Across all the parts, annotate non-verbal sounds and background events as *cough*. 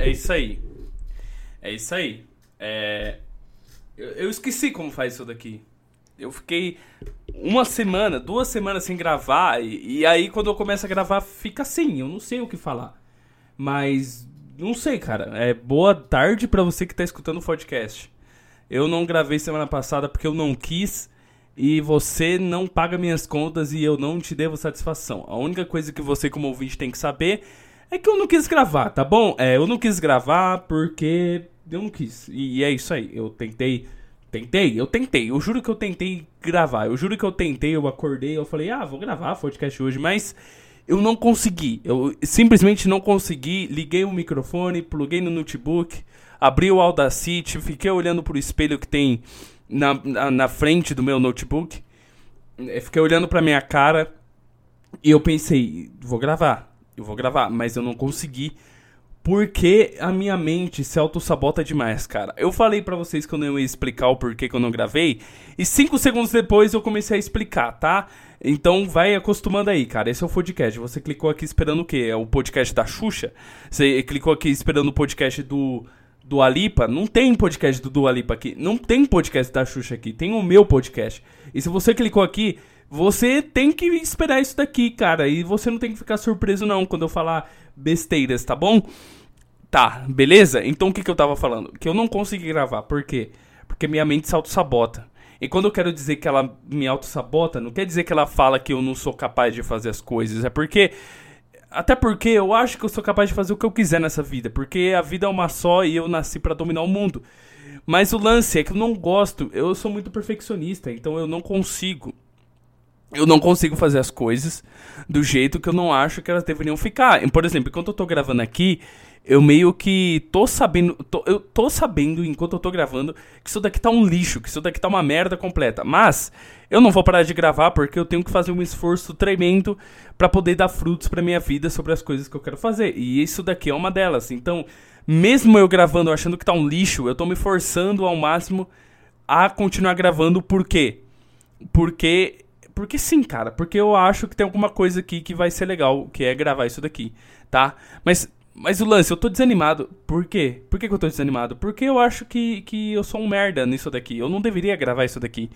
É, isso aí. É isso aí. É... Eu, eu esqueci como faz isso daqui. Eu fiquei uma semana, duas semanas sem gravar, e, e, aí quando eu começo a gravar fica assim, eu não sei o que falar. Mas não sei, cara. É boa tarde para você que tá escutando o podcast. Eu não gravei semana passada porque eu não quis e você não paga minhas contas e eu não te devo satisfação. A única coisa que você como ouvinte tem que saber é que eu não quis gravar, tá bom? É, eu não quis gravar porque eu não quis. E, é isso aí. Eu tentei Tentei, eu tentei. Eu juro que eu tentei gravar. Eu juro que eu tentei, eu acordei, eu falei, ah, vou gravar podcast hoje, mas eu não consegui. Eu simplesmente não consegui. Liguei o microfone, pluguei no notebook, abri o Audacity, fiquei olhando pro espelho que tem na, na, na frente do meu notebook. Eh, fiquei olhando pra minha cara e eu pensei, vou gravar, eu vou gravar, mas eu não consegui porque a minha mente se auto-sabota demais, cara. Eu falei para vocês que eu não ia explicar o porquê que eu não gravei. E cinco segundos depois eu comecei a explicar, tá? Então vai acostumando aí, cara. Esse é o podcast. Você clicou aqui esperando o quê? É o podcast da Xuxa? Você clicou aqui esperando o podcast do do Alipa, não tem podcast do Dua Lipa aqui, não tem podcast da Xuxa aqui, tem o meu podcast. E se você clicou aqui, você tem que esperar isso daqui, cara, e você não tem que ficar surpreso não quando eu falar besteiras, tá bom? Tá, beleza? Então o que, que eu tava falando? Que eu não consegui gravar. Por quê? Porque minha mente se auto-sabota. E quando eu quero dizer que ela me auto-sabota, não quer dizer que ela fala que eu não sou capaz de fazer as coisas. É porque. Até porque eu acho que eu sou capaz de fazer o que eu quiser nessa vida. Porque a vida é uma só e eu nasci para dominar o mundo. Mas o lance é que eu não gosto. Eu sou muito perfeccionista, então eu não consigo eu não consigo fazer as coisas do jeito que eu não acho que elas deveriam ficar. Por exemplo, enquanto eu tô gravando aqui, eu meio que tô sabendo, tô, eu tô sabendo enquanto eu tô gravando que isso daqui tá um lixo, que isso daqui tá uma merda completa. Mas eu não vou parar de gravar porque eu tenho que fazer um esforço tremendo para poder dar frutos para minha vida sobre as coisas que eu quero fazer. E isso daqui é uma delas. Então, mesmo eu gravando achando que tá um lixo, eu tô me forçando ao máximo a continuar gravando por quê? Porque porque sim, cara. Porque eu acho que tem alguma coisa aqui que vai ser legal, que é gravar isso daqui, tá? Mas, mas o lance, eu tô desanimado. Por quê? Por que, que eu tô desanimado? Porque eu acho que, que eu sou um merda nisso daqui. Eu não deveria gravar isso daqui.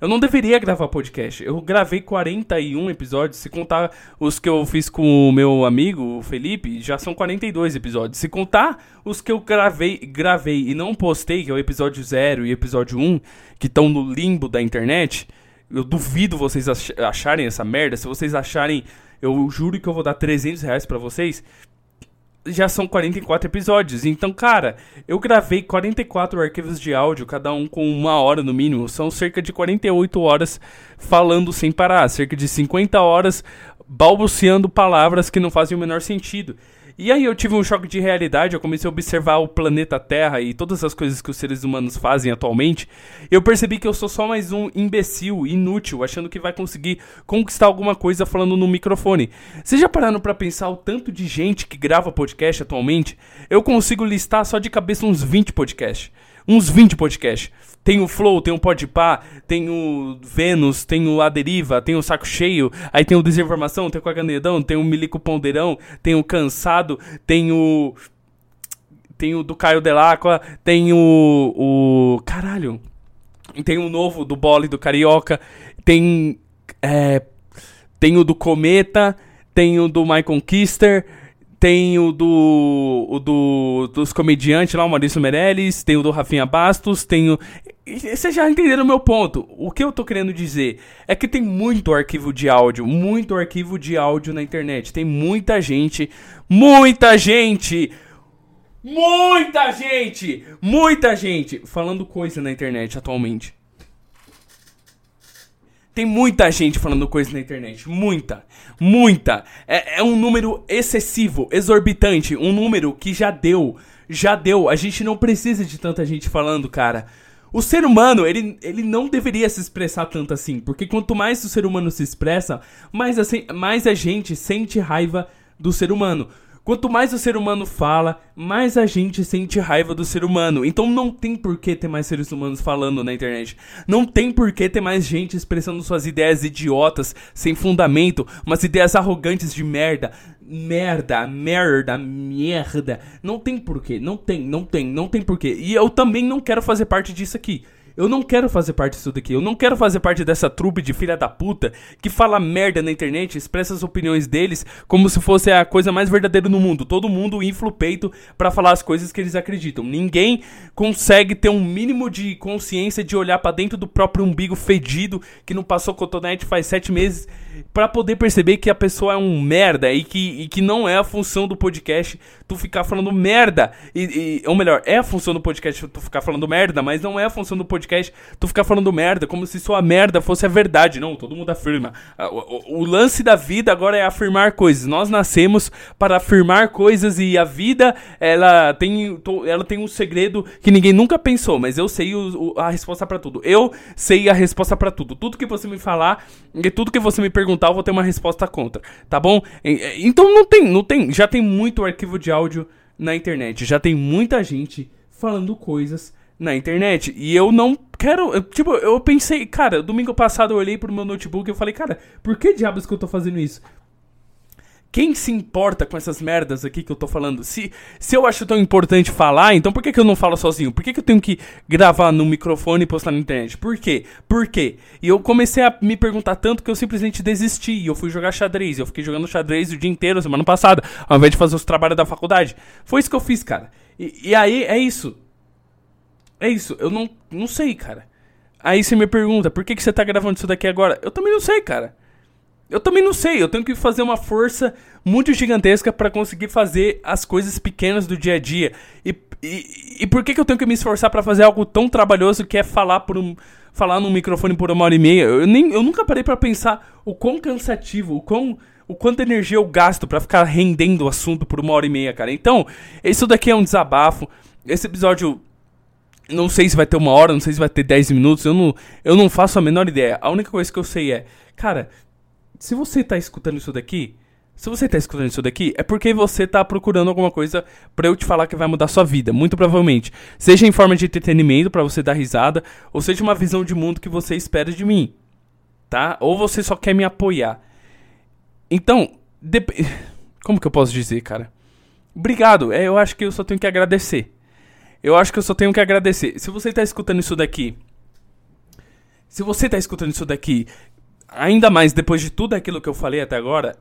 Eu não deveria gravar podcast. Eu gravei 41 episódios. Se contar os que eu fiz com o meu amigo, o Felipe, já são 42 episódios. Se contar os que eu gravei, gravei e não postei, que é o episódio 0 e episódio 1, que estão no limbo da internet eu duvido vocês acharem essa merda. Se vocês acharem, eu juro que eu vou dar 300 reais pra vocês. Já são 44 episódios. Então, cara, eu gravei 44 arquivos de áudio, cada um com uma hora no mínimo. São cerca de 48 horas falando sem parar. Cerca de 50 horas balbuciando palavras que não fazem o menor sentido. E aí eu tive um choque de realidade, eu comecei a observar o planeta Terra e todas as coisas que os seres humanos fazem atualmente. Eu percebi que eu sou só mais um imbecil, inútil, achando que vai conseguir conquistar alguma coisa falando no microfone. Vocês já pararam para pensar o tanto de gente que grava podcast atualmente? Eu consigo listar só de cabeça uns 20 podcasts. Uns 20 podcasts. Tem o Flow, tem o Podpah, tem o Vênus, tem o A Deriva, tem o Saco Cheio, aí tem o Desinformação, tem o Caganedão, tem o Milico Ponderão, tem o Cansado, tem o... Tem o do Caio Delacqua, tem o... o caralho. Tem o novo do Bole do Carioca, tem... É, tem o do Cometa, tem o do Michael Kister, tem o do, o do dos comediantes lá, o Maurício Meirelles, tem o do Rafinha Bastos, tem o... Vocês já entenderam o meu ponto. O que eu tô querendo dizer é que tem muito arquivo de áudio, muito arquivo de áudio na internet. Tem muita gente, muita gente, muita gente, muita gente falando coisa na internet atualmente. Tem muita gente falando coisa na internet. Muita. Muita. É, é, um número excessivo, exorbitante. Um número que já deu. Já deu. A gente não precisa de tanta gente falando, cara. O ser humano, ele, ele não deveria se expressar tanto assim. Porque quanto mais o ser humano se expressa, mais, mais a gente sente raiva do ser humano. Quanto mais o ser humano fala, mais a gente sente raiva do ser humano. Então não tem por que ter mais seres humanos falando na internet. Não tem por que ter mais gente expressando suas ideias idiotas, sem fundamento, umas ideias arrogantes de merda. Merda, merda, merda. Não tem porquê, não tem, não tem, não tem porquê. E eu também não quero fazer parte disso aqui. Eu não quero fazer parte disso daqui. Eu não quero fazer parte dessa trupe de filha da puta que fala merda na internet, expressa as opiniões deles como se fosse a coisa mais verdadeira no mundo. Todo mundo infla o peito para falar as coisas que eles acreditam. Ninguém consegue ter um mínimo de consciência de olhar para dentro do próprio umbigo fedido que não passou cotonete faz sete meses para poder perceber que a pessoa é um merda e que, e que não é a função do podcast tu ficar falando merda. E, e, ou melhor, é a função do podcast tu ficar falando merda, mas não é a função do podcast tu ficar falando merda, como se sua merda fosse a verdade. Não, todo mundo afirma. O, o, o lance da vida agora é afirmar coisas. Nós nascemos para afirmar coisas e a vida, ela tem, ela tem um segredo que ninguém nunca pensou, mas eu sei o, a resposta para tudo. Eu sei a resposta para tudo. Tudo que você me falar e tudo que você me perguntar, eu vou ter uma resposta contra, tá bom? Então não tem, não tem, já tem muito arquivo de áudio na internet, já tem muita gente falando coisas na internet e eu não quero, eu, tipo, eu pensei, cara, domingo passado eu olhei pro meu notebook e eu falei, cara, por que diabos que eu tô fazendo isso? Quem se importa com essas merdas aqui que eu tô falando? Se, se eu acho tão importante falar, então por que, que eu não falo sozinho? Por que, que eu tenho que gravar no microfone e postar na internet? Por quê? Por quê? E eu comecei a me perguntar tanto que eu simplesmente desisti. E eu fui jogar xadrez. Eu fiquei jogando xadrez o dia inteiro, semana passada, ao invés de fazer os trabalhos da faculdade. Foi isso que eu fiz, cara. E, e aí, é isso. É isso. Eu não, não sei, cara. Aí você me pergunta, por que, que você tá gravando isso daqui agora? Eu também não sei, cara. Eu também não sei, eu tenho que fazer uma força muito gigantesca para conseguir fazer as coisas pequenas do dia a dia. E, e, e por que, que eu tenho que me esforçar para fazer algo tão trabalhoso que é falar por um falar num microfone por uma hora e meia? Eu, nem, eu nunca parei para pensar o quão cansativo, o quão o quanto energia eu gasto para ficar rendendo o assunto por uma hora e meia, cara. Então, isso daqui é um desabafo. Esse episódio não sei se vai ter uma hora, não sei se vai ter 10 minutos, eu não, eu não faço a menor ideia. A única coisa que eu sei é, cara, se você tá escutando isso daqui, se você tá escutando isso daqui, é porque você tá procurando alguma coisa para eu te falar que vai mudar sua vida, muito provavelmente. Seja em forma de entretenimento para você dar risada, ou seja uma visão de mundo que você espera de mim, tá? Ou você só quer me apoiar. Então, *sighs* como que eu posso dizer, cara? Obrigado. É, eu acho que eu só tenho que agradecer. Eu acho que eu só tenho que agradecer. Se você tá escutando isso daqui, se você tá escutando isso daqui ainda mais depois de tudo aquilo que eu falei até agora,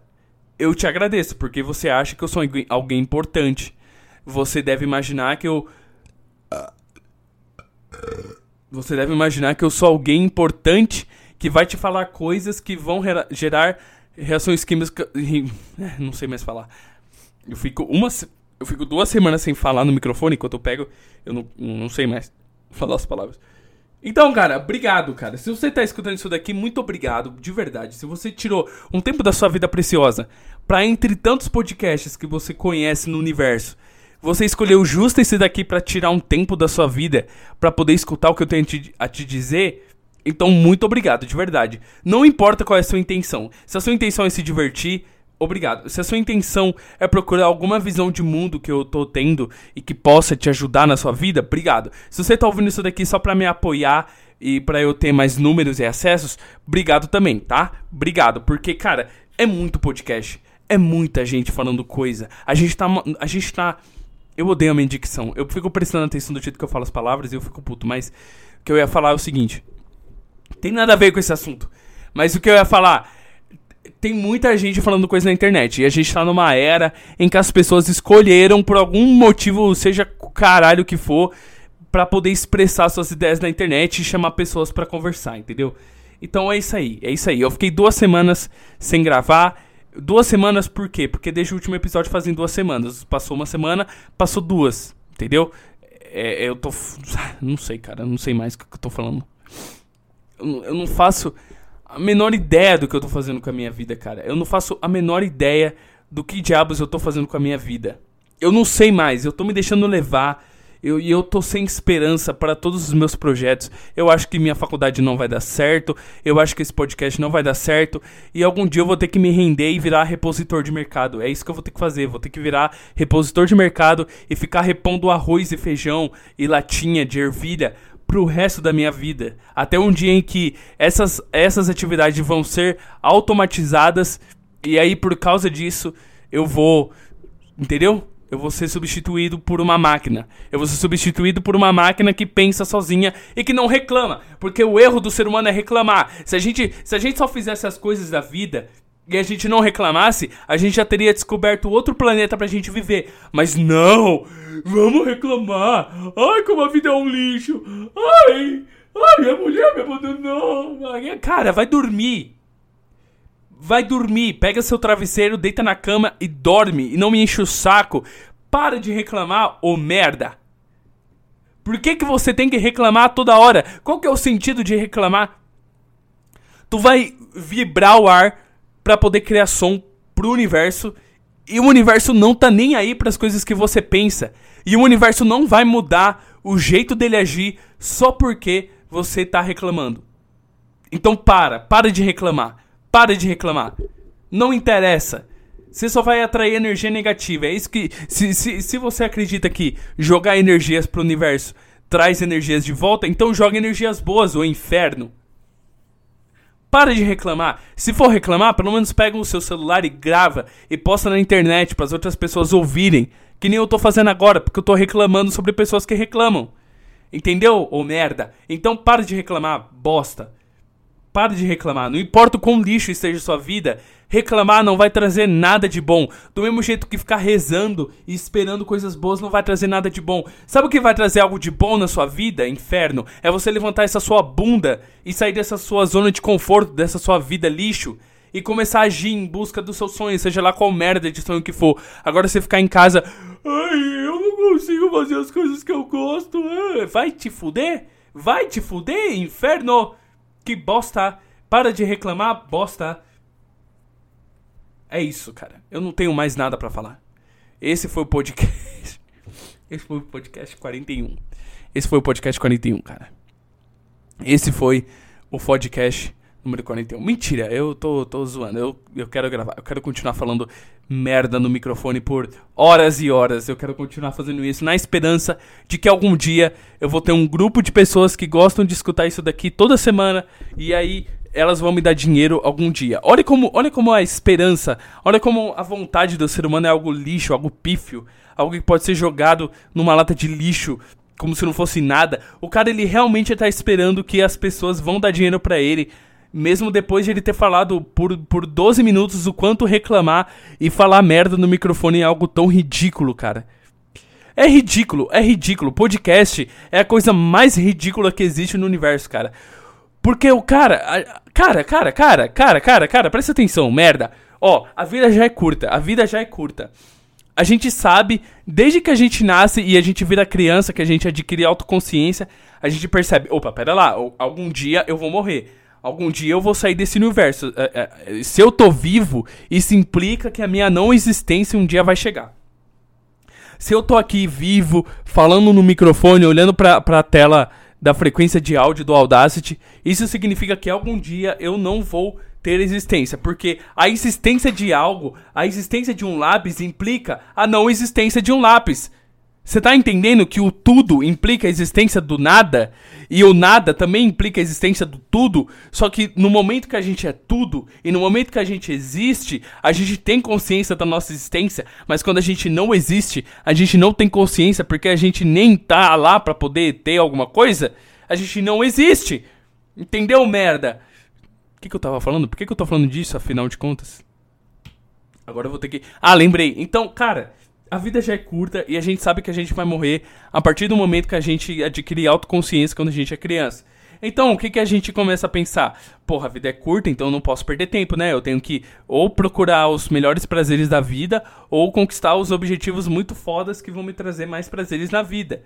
eu te agradeço, porque você acha que eu sou alguém importante. Você deve imaginar que eu. Você deve imaginar que eu sou alguém importante que vai te falar coisas que vão gerar reações químicas. *laughs* Não sei mais falar. Eu fico uma. Eu fico duas semanas sem falar no microfone enquanto eu pego. Eu não, não sei mais *laughs* falar as palavras. Então, cara, obrigado, cara. Se você tá escutando isso daqui, muito obrigado, de verdade. Se você tirou um tempo da sua vida preciosa para entre tantos podcasts que você conhece no universo, você escolheu justo esse daqui para tirar um tempo da sua vida para poder escutar o que eu tenho a te dizer, então muito obrigado, de verdade. Não importa qual é a sua intenção. Se a sua intenção é se divertir, obrigado. Se a sua intenção é procurar alguma visão de mundo que eu tô tendo e que possa te ajudar na sua vida, obrigado. Se você tá ouvindo isso daqui só para me apoiar e para eu ter mais números e acessos, obrigado também, tá? Obrigado, porque cara, é muito podcast, é muita gente falando coisa. A gente tá a gente tá eu odeio a minha dicção. Eu fico prestando atenção do jeito que eu falo as palavras e eu fico puto, mas o que eu ia falar é o seguinte: tem nada a ver com esse assunto. Mas o que eu ia falar tem muita gente falando coisa na internet. E a gente tá numa era em que as pessoas escolheram, por algum motivo, seja caralho que for, para poder expressar suas ideias na internet e chamar pessoas para conversar, entendeu? Então é isso aí, é isso aí. Eu fiquei duas semanas sem gravar. Duas semanas por quê? Porque desde o último episódio fazem duas semanas. Passou uma semana, passou duas, entendeu? É, eu tô. *sighs* Não sei, cara, não sei mais o que eu tô falando. Eu não faço a menor ideia do que eu tô fazendo com a minha vida, cara. Eu não faço a menor ideia do que diabos eu tô fazendo com a minha vida. Eu não sei mais, eu tô me deixando levar. Eu, e eu tô sem esperança para todos os meus projetos. Eu acho que minha faculdade não vai dar certo. Eu acho que esse podcast não vai dar certo. E algum dia eu vou ter que me render e virar repositor de mercado. É isso que eu vou ter que fazer. Vou ter que virar repositor de mercado e ficar repondo arroz e feijão e latinha de ervilha pro resto da minha vida. Até um dia em que essas, essas atividades vão ser automatizadas. E aí, por causa disso, eu vou. Entendeu? Eu vou ser substituído por uma máquina. Eu vou ser substituído por uma máquina que pensa sozinha e que não reclama. Porque o erro do ser humano é reclamar. Se a gente, se a gente só fizesse as coisas da vida e a gente não reclamasse, a gente já teria descoberto outro planeta pra gente viver. Mas não! Vamos reclamar! Ai, como a vida é um lixo! Ai! Ai, minha mulher me abandonou! Cara, vai dormir! vai dormir, pega seu travesseiro, deita na cama e dorme. E não me enche o saco. Para de reclamar, ô merda. Por que, que você tem que reclamar toda hora? Qual que é o sentido de reclamar? Tu vai vibrar o ar para poder criar som pro universo e o universo não tá nem aí para as coisas que você pensa. E o universo não vai mudar o jeito dele agir só porque você tá reclamando. Então para, para de reclamar. Para de reclamar. Não interessa. Você só vai atrair energia negativa. É isso que. Se, se, se você acredita que jogar energias pro universo traz energias de volta, então joga energias boas, o inferno. Para de reclamar. Se for reclamar, pelo menos pega o seu celular e grava e posta na internet para as outras pessoas ouvirem. Que nem eu tô fazendo agora, porque eu tô reclamando sobre pessoas que reclamam. Entendeu, ô merda? Então para de reclamar, bosta. Pare de reclamar. Não importa o quão lixo esteja sua vida, reclamar não vai trazer nada de bom. Do mesmo jeito que ficar rezando e esperando coisas boas não vai trazer nada de bom. Sabe o que vai trazer algo de bom na sua vida, inferno? É você levantar essa sua bunda e sair dessa sua zona de conforto, dessa sua vida lixo. E começar a agir em busca do seu sonho, seja lá qual merda de sonho que for. Agora você ficar em casa, ai, eu não consigo fazer as coisas que eu gosto. É. Vai te fuder? Vai te fuder, inferno! Que bosta! Para de reclamar, bosta! É isso, cara. Eu não tenho mais nada para falar. Esse foi o podcast. *laughs* Esse foi o podcast 41. Esse foi o podcast 41, cara. Esse foi o podcast número 41. Mentira, eu tô, tô zoando. Eu, eu quero gravar. Eu quero continuar falando merda no microfone por horas e horas. Eu quero continuar fazendo isso na esperança de que algum dia eu vou ter um grupo de pessoas que gostam de escutar isso daqui toda semana e aí elas vão me dar dinheiro algum dia. Olha como, olha como a esperança, olha como a vontade do ser humano é algo lixo, algo pífio, algo que pode ser jogado numa lata de lixo como se não fosse nada. O cara ele realmente está esperando que as pessoas vão dar dinheiro para ele mesmo depois de ele ter falado por, por 12 minutos o quanto reclamar e falar merda no microfone é algo tão ridículo, cara. É ridículo, é ridículo. Podcast é a coisa mais ridícula que existe no universo, cara. Porque o cara. Cara, cara, cara, cara, cara, cara, presta atenção, merda. Ó, a vida já é curta, a vida já é curta. A gente sabe, desde que a gente nasce e a gente vira criança, que a gente adquire autoconsciência, a gente percebe, opa, pera lá, algum dia eu vou morrer algum dia eu vou sair desse universo. É, é, se eu tô vivo, isso implica que a minha não existência um dia vai chegar. Se eu tô aqui vivo, falando no microfone, olhando pra, pra tela da frequência de áudio do Audacity, isso significa que algum dia eu não vou ter existência, porque a existência de algo, a existência de um lápis implica a não existência de um lápis. Você tá entendendo que o tudo implica a existência do nada? E o nada também implica a existência do tudo? Só que no momento que a gente é tudo, e no momento que a gente existe, a gente tem consciência da nossa existência, mas quando a gente não existe, a gente não tem consciência porque a gente nem tá lá para poder ter alguma coisa, a gente não existe. Entendeu, merda? O que, que eu tava falando? Por que, que eu tô falando disso, afinal de contas? Agora eu vou ter que. Ah, lembrei. Então, cara a vida já é curta e a gente sabe que a gente vai morrer a partir do momento que a gente adquire autoconsciência quando a gente é criança. Então, o que, que a gente começa a pensar? Porra, a vida é curta, então não posso perder tempo, né? Eu tenho que ou procurar os melhores prazeres da vida ou conquistar os objetivos muito fodas que vão me trazer mais prazeres na vida.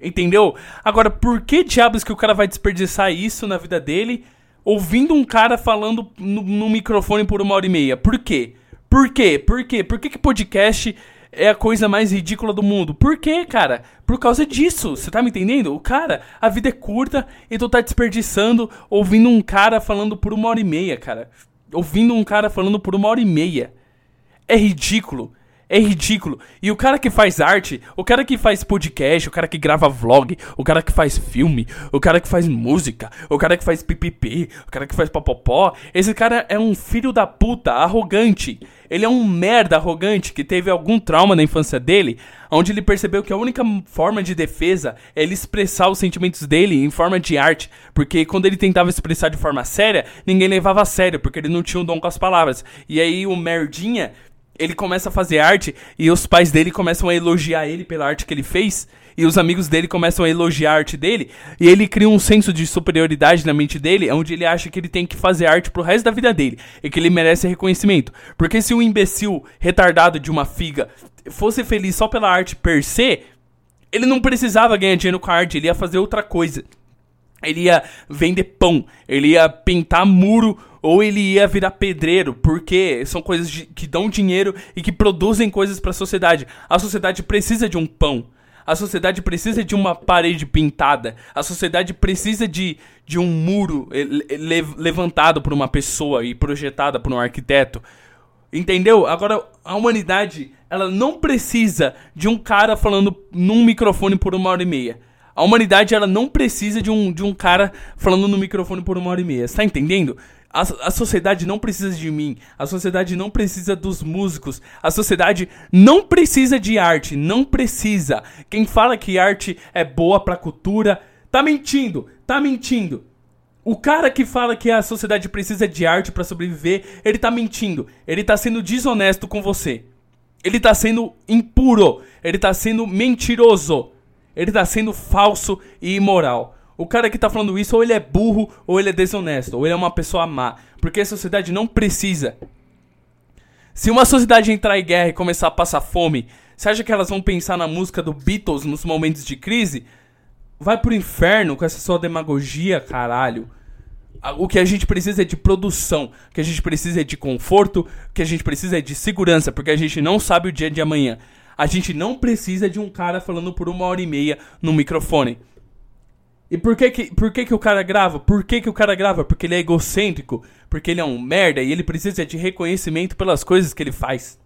Entendeu? Agora, por que diabos que o cara vai desperdiçar isso na vida dele ouvindo um cara falando no, no microfone por uma hora e meia? Por quê? Por quê? Por quê? Por que, que podcast é a coisa mais ridícula do mundo. Por quê, cara? Por causa disso. Você tá me entendendo? O cara, a vida é curta e tu tá desperdiçando ouvindo um cara falando por uma hora e meia, cara. Ouvindo um cara falando por uma hora e meia. É ridículo. É ridículo. E o cara que faz arte, o cara que faz podcast, o cara que grava vlog, o cara que faz filme, o cara que faz música, o cara que faz pipipi, o cara que faz popopó, esse cara é um filho da puta, arrogante. Ele é um merda arrogante que teve algum trauma na infância dele, onde ele percebeu que a única forma de defesa é ele expressar os sentimentos dele em forma de arte, porque quando ele tentava expressar de forma séria, ninguém levava a sério, porque ele não tinha um dom com as palavras. E aí o merdinha ele começa a fazer arte e os pais dele começam a elogiar ele pela arte que ele fez. E os amigos dele começam a elogiar a arte dele. E ele cria um senso de superioridade na mente dele, onde ele acha que ele tem que fazer arte pro resto da vida dele. E que ele merece reconhecimento. Porque se um imbecil retardado de uma figa fosse feliz só pela arte per se, ele não precisava ganhar dinheiro com a arte, ele ia fazer outra coisa. Ele ia vender pão, ele ia pintar muro ou ele ia virar pedreiro, porque são coisas de, que dão dinheiro e que produzem coisas para a sociedade. A sociedade precisa de um pão. A sociedade precisa de uma parede pintada. A sociedade precisa de, de um muro le, levantado por uma pessoa e projetado por um arquiteto. Entendeu? Agora, a humanidade, ela não precisa de um cara falando num microfone por uma hora e meia. A humanidade, ela não precisa de um, de um cara falando no microfone por uma hora e meia. Você tá entendendo? A, a sociedade não precisa de mim. A sociedade não precisa dos músicos. A sociedade não precisa de arte. Não precisa. Quem fala que arte é boa pra cultura, tá mentindo. Tá mentindo. O cara que fala que a sociedade precisa de arte para sobreviver, ele tá mentindo. Ele tá sendo desonesto com você. Ele tá sendo impuro. Ele tá sendo mentiroso. Ele tá sendo falso e imoral. O cara que tá falando isso, ou ele é burro, ou ele é desonesto, ou ele é uma pessoa má. Porque a sociedade não precisa. Se uma sociedade entrar em guerra e começar a passar fome, você acha que elas vão pensar na música do Beatles nos momentos de crise? Vai pro inferno com essa sua demagogia, caralho. O que a gente precisa é de produção, o que a gente precisa é de conforto, o que a gente precisa é de segurança, porque a gente não sabe o dia de amanhã. A gente não precisa de um cara falando por uma hora e meia no microfone. E por que que, por que que o cara grava? Por que que o cara grava? Porque ele é egocêntrico, porque ele é um merda e ele precisa de reconhecimento pelas coisas que ele faz.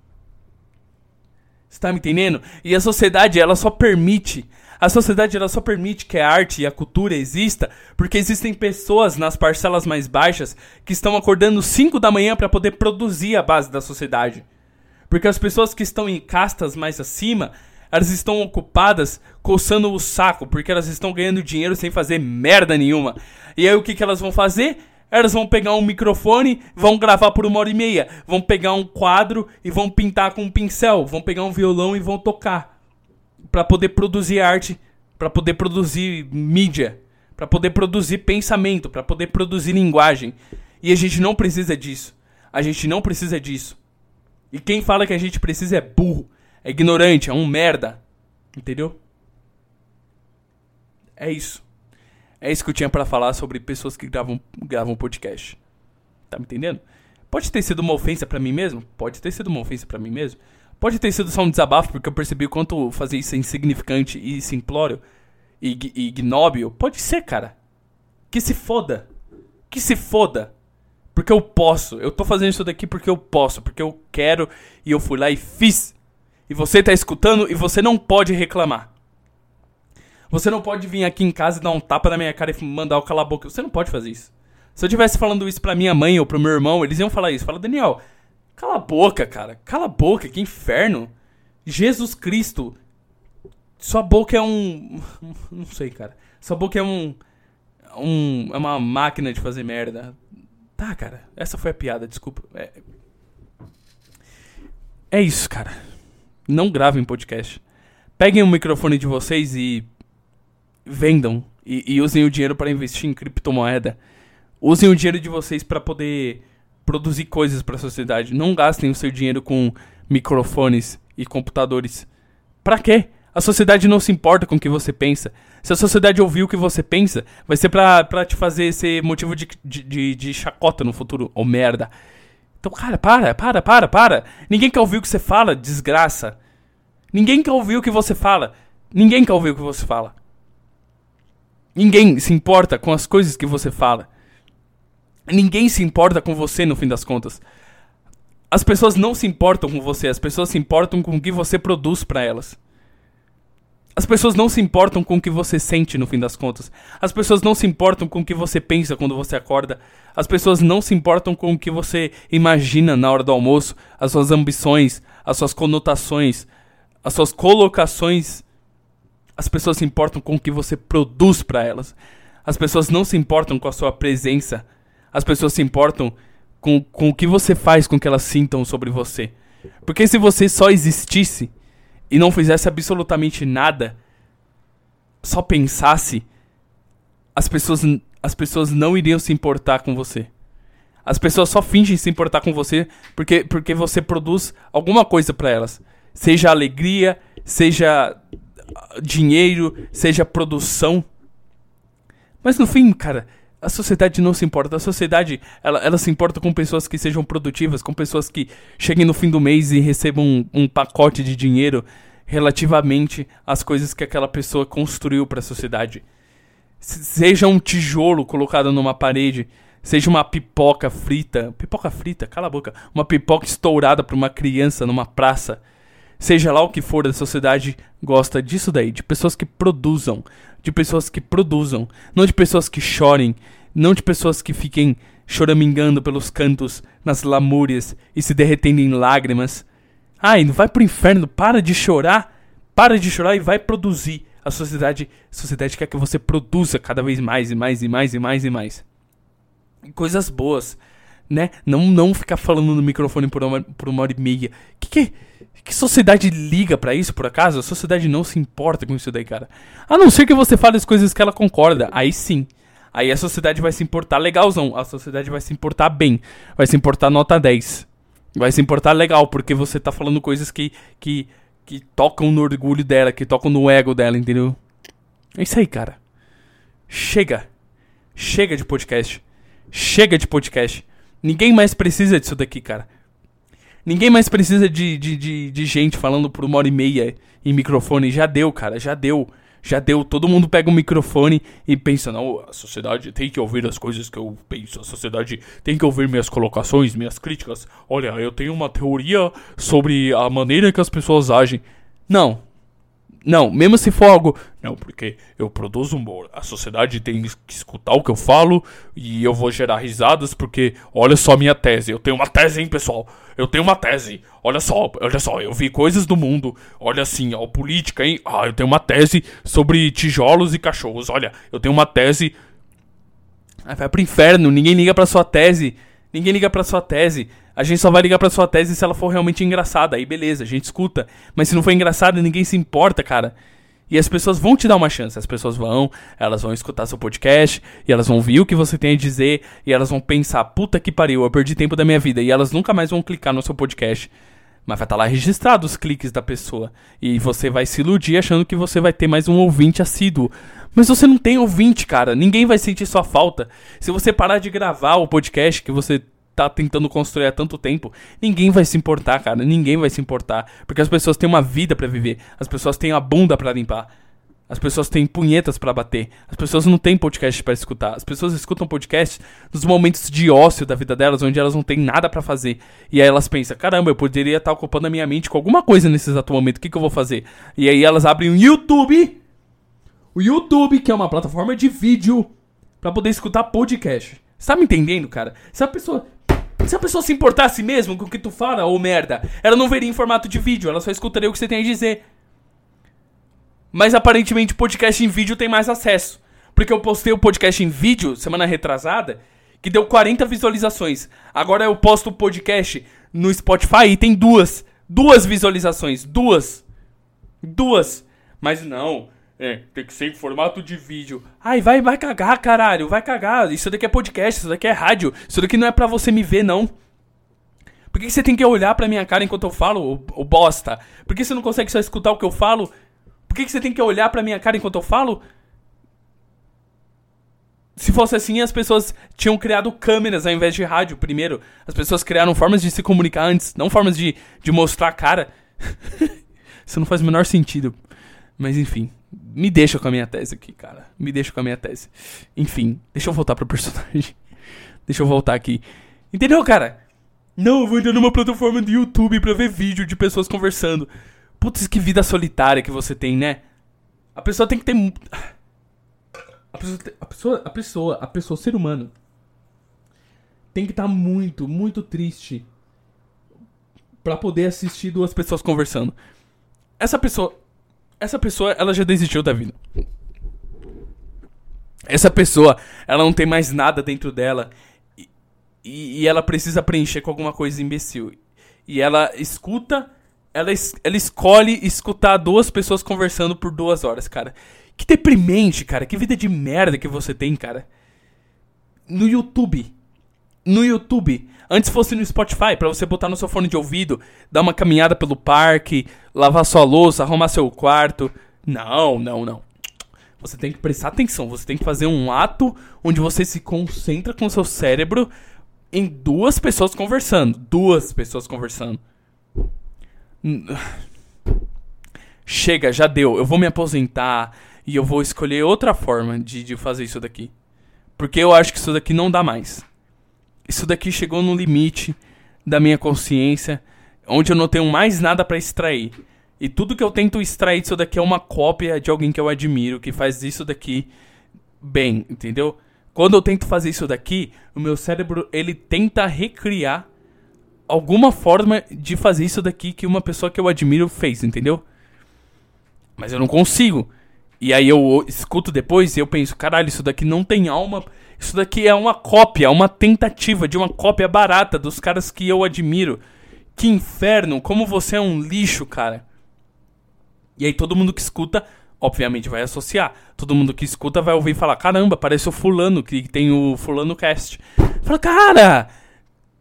Você tá me entendendo? E a sociedade, ela só permite, a sociedade ela só permite que a arte e a cultura exista porque existem pessoas nas parcelas mais baixas que estão acordando 5 da manhã para poder produzir a base da sociedade. Porque as pessoas que estão em castas mais acima, elas estão ocupadas coçando o saco, porque elas estão ganhando dinheiro sem fazer merda nenhuma. E aí o que, que elas vão fazer? Elas vão pegar um microfone, vão gravar por uma hora e meia. Vão pegar um quadro e vão pintar com um pincel. Vão pegar um violão e vão tocar. para poder produzir arte, para poder produzir mídia, para poder produzir pensamento, para poder produzir linguagem. E a gente não precisa disso. A gente não precisa disso. E quem fala que a gente precisa é burro é ignorante, é um merda. Entendeu? É isso. É isso que eu tinha para falar sobre pessoas que gravam, gravam podcast. Tá me entendendo? Pode ter sido uma ofensa para mim mesmo? Pode ter sido uma ofensa para mim mesmo. Pode ter sido só um desabafo, porque eu percebi o quanto fazer isso é insignificante e simplório e, e ignóbil. Pode ser, cara. Que se foda. Que se foda. Porque eu posso. Eu tô fazendo isso daqui porque eu posso. Porque eu quero e eu fui lá e fiz. E você está escutando e você não pode reclamar. Você não pode vir aqui em casa e dar um tapa na minha cara e mandar o calar a boca. Você não pode fazer isso. Se eu estivesse falando isso pra minha mãe ou pro meu irmão, eles iam falar isso. Fala, Daniel, cala a boca, cara. Cala a boca, que inferno. Jesus Cristo. Sua boca é um. *laughs* Não sei, cara. Sua boca é um. um é uma máquina de fazer merda. Tá, cara. Essa foi a piada, desculpa. É, é isso, cara não gravem podcast. Peguem o microfone de vocês e vendam e, e usem o dinheiro para investir em criptomoeda. Usem o dinheiro de vocês para poder produzir coisas para a sociedade. Não gastem o seu dinheiro com microfones e computadores. Para quê? A sociedade não se importa com o que você pensa. Se a sociedade ouvir o que você pensa, vai ser pra, pra te fazer ser motivo de, de, de, de chacota no futuro, ou merda. Então, cara, para, para, para, para. Ninguém quer ouvir o que você fala, desgraça. Ninguém quer ouvir o que você fala. Ninguém quer ouvir o que você fala. Ninguém se importa com as coisas que você fala. Ninguém se importa com você no fim das contas. As pessoas não se importam com você, as pessoas se importam com o que você produz para elas. As pessoas não se importam com o que você sente no fim das contas. As pessoas não se importam com o que você pensa quando você acorda. As pessoas não se importam com o que você imagina na hora do almoço, as suas ambições, as suas conotações, as suas colocações. As pessoas se importam com o que você produz para elas. As pessoas não se importam com a sua presença. As pessoas se importam com, com o que você faz com que elas sintam sobre você. Porque se você só existisse e não fizesse absolutamente nada, só pensasse, as pessoas, as pessoas não iriam se importar com você. As pessoas só fingem se importar com você porque, porque você produz alguma coisa para elas. Seja alegria, seja dinheiro, seja produção. Mas no fim, cara, a sociedade não se importa. A sociedade, ela, ela se importa com pessoas que sejam produtivas, com pessoas que cheguem no fim do mês e recebam um, um pacote de dinheiro relativamente às coisas que aquela pessoa construiu para a sociedade. Seja um tijolo colocado numa parede, seja uma pipoca frita, pipoca frita, cala a boca, uma pipoca estourada para uma criança numa praça. Seja lá o que for, a sociedade gosta disso daí, de pessoas que produzam, de pessoas que produzam, não de pessoas que chorem, não de pessoas que fiquem choramingando pelos cantos, nas lamúrias e se derretendo em lágrimas. Ai, vai pro inferno, para de chorar, para de chorar e vai produzir. A sociedade, a sociedade quer que você produza cada vez mais e mais e mais e mais e mais. Coisas boas, né? Não, não ficar falando no microfone por uma, por uma hora e meia. Que que que sociedade liga para isso, por acaso? A sociedade não se importa com isso daí, cara. A não ser que você fale as coisas que ela concorda. Aí sim. Aí a sociedade vai se importar legalzão. A sociedade vai se importar bem. Vai se importar nota 10. Vai se importar legal, porque você tá falando coisas que, que, que tocam no orgulho dela, que tocam no ego dela, entendeu? É isso aí, cara. Chega. Chega de podcast. Chega de podcast. Ninguém mais precisa disso daqui, cara. Ninguém mais precisa de, de, de, de, gente falando por uma hora e meia em microfone. Já deu, cara, já deu. Já deu. Todo mundo pega um microfone e pensa, não, a sociedade tem que ouvir as coisas que eu penso. A sociedade tem que ouvir minhas colocações, minhas críticas. Olha, eu tenho uma teoria sobre a maneira que as pessoas agem. Não, não, mesmo se for algo. Não, porque eu produzo humor. A sociedade tem que escutar o que eu falo e eu vou gerar risadas porque olha só minha tese. Eu tenho uma tese, hein, pessoal? Eu tenho uma tese. Olha só, olha só, eu vi coisas do mundo. Olha assim, ó, política, hein? Ah, eu tenho uma tese sobre tijolos e cachorros. Olha, eu tenho uma tese. Ah, vai pro inferno, ninguém liga pra sua tese. Ninguém liga pra sua tese. A gente só vai ligar pra sua tese se ela for realmente engraçada. Aí beleza, a gente escuta. Mas se não for engraçada, ninguém se importa, cara. E as pessoas vão te dar uma chance. As pessoas vão, elas vão escutar seu podcast, e elas vão ouvir o que você tem a dizer, e elas vão pensar, puta que pariu, eu perdi tempo da minha vida. E elas nunca mais vão clicar no seu podcast. Mas vai estar tá lá registrado os cliques da pessoa. E você vai se iludir achando que você vai ter mais um ouvinte assíduo. Mas você não tem ouvinte, cara. Ninguém vai sentir sua falta. Se você parar de gravar o podcast que você tá tentando construir há tanto tempo, ninguém vai se importar, cara. Ninguém vai se importar. Porque as pessoas têm uma vida para viver. As pessoas têm a bunda para limpar. As pessoas têm punhetas para bater. As pessoas não têm podcast para escutar. As pessoas escutam podcast nos momentos de ócio da vida delas, onde elas não têm nada para fazer. E aí elas pensam: caramba, eu poderia estar ocupando a minha mente com alguma coisa nesse exato momento. O que, que eu vou fazer? E aí elas abrem o YouTube. O YouTube, que é uma plataforma de vídeo, para poder escutar podcast. Você tá me entendendo, cara? Se a pessoa. Se a pessoa se importasse mesmo com o que tu fala, ô merda, ela não veria em formato de vídeo, ela só escutaria o que você tem a dizer. Mas aparentemente podcast em vídeo tem mais acesso. Porque eu postei o podcast em vídeo semana retrasada, que deu 40 visualizações. Agora eu posto o podcast no Spotify e tem duas. Duas visualizações. Duas. Duas. Mas não. É, tem que ser em formato de vídeo. Ai, vai, vai cagar, caralho, vai cagar. Isso daqui é podcast, isso daqui é rádio. Isso daqui não é pra você me ver, não. Por que você tem que olhar pra minha cara enquanto eu falo, o, bosta? Por que você não consegue só escutar o que eu falo? Por que você tem que olhar pra minha cara enquanto eu falo? Se fosse assim, as pessoas tinham criado câmeras ao invés de rádio primeiro. As pessoas criaram formas de se comunicar antes, não formas de, de mostrar a cara. *laughs* Isso não faz o menor sentido. Mas enfim, me deixa com a minha tese aqui, cara. Me deixa com a minha tese. Enfim, deixa eu voltar pro personagem. *laughs* deixa eu voltar aqui. Entendeu, cara? Não, eu vou entrar numa plataforma de YouTube pra ver vídeo de pessoas conversando. Putz, que vida solitária que você tem, né? A pessoa tem que ter. *sighs* A pessoa, a pessoa, a pessoa, a pessoa, ser humano, tem que estar tá muito, muito triste para poder assistir duas pessoas conversando. Essa pessoa, essa pessoa, ela já desistiu da vida. Essa pessoa, ela não tem mais nada dentro dela e, e, ela precisa preencher com alguma coisa imbecil. E ela escuta, ela, ela escolhe escutar duas pessoas conversando por duas horas, cara. Que deprimente, cara. Que vida de merda que você tem, cara. No YouTube. No YouTube. Antes fosse no Spotify, para você botar no seu fone de ouvido, dar uma caminhada pelo parque, lavar sua louça, arrumar seu quarto. Não, não, não. Você tem que prestar atenção. Você tem que fazer um ato onde você se concentra com seu cérebro em duas pessoas conversando. Duas pessoas conversando. Chega, já deu. Eu vou me aposentar e eu vou escolher outra forma de, de fazer isso daqui. Porque eu acho que isso daqui não dá mais. Isso daqui chegou no limite da minha consciência, onde eu não tenho mais nada para extrair. E tudo que eu tento extrair disso daqui é uma cópia de alguém que eu admiro, que faz isso daqui bem, entendeu? Quando eu tento fazer isso daqui, o meu cérebro ele tenta recriar alguma forma de fazer isso daqui que uma pessoa que eu admiro fez, entendeu? Mas eu não consigo. E aí eu escuto depois e eu penso, caralho, isso daqui não tem alma. Isso daqui é uma cópia, uma tentativa de uma cópia barata dos caras que eu admiro. Que inferno, como você é um lixo, cara. E aí todo mundo que escuta, obviamente vai associar. Todo mundo que escuta vai ouvir falar, caramba, parece o fulano que tem o fulano cast. Fala, cara,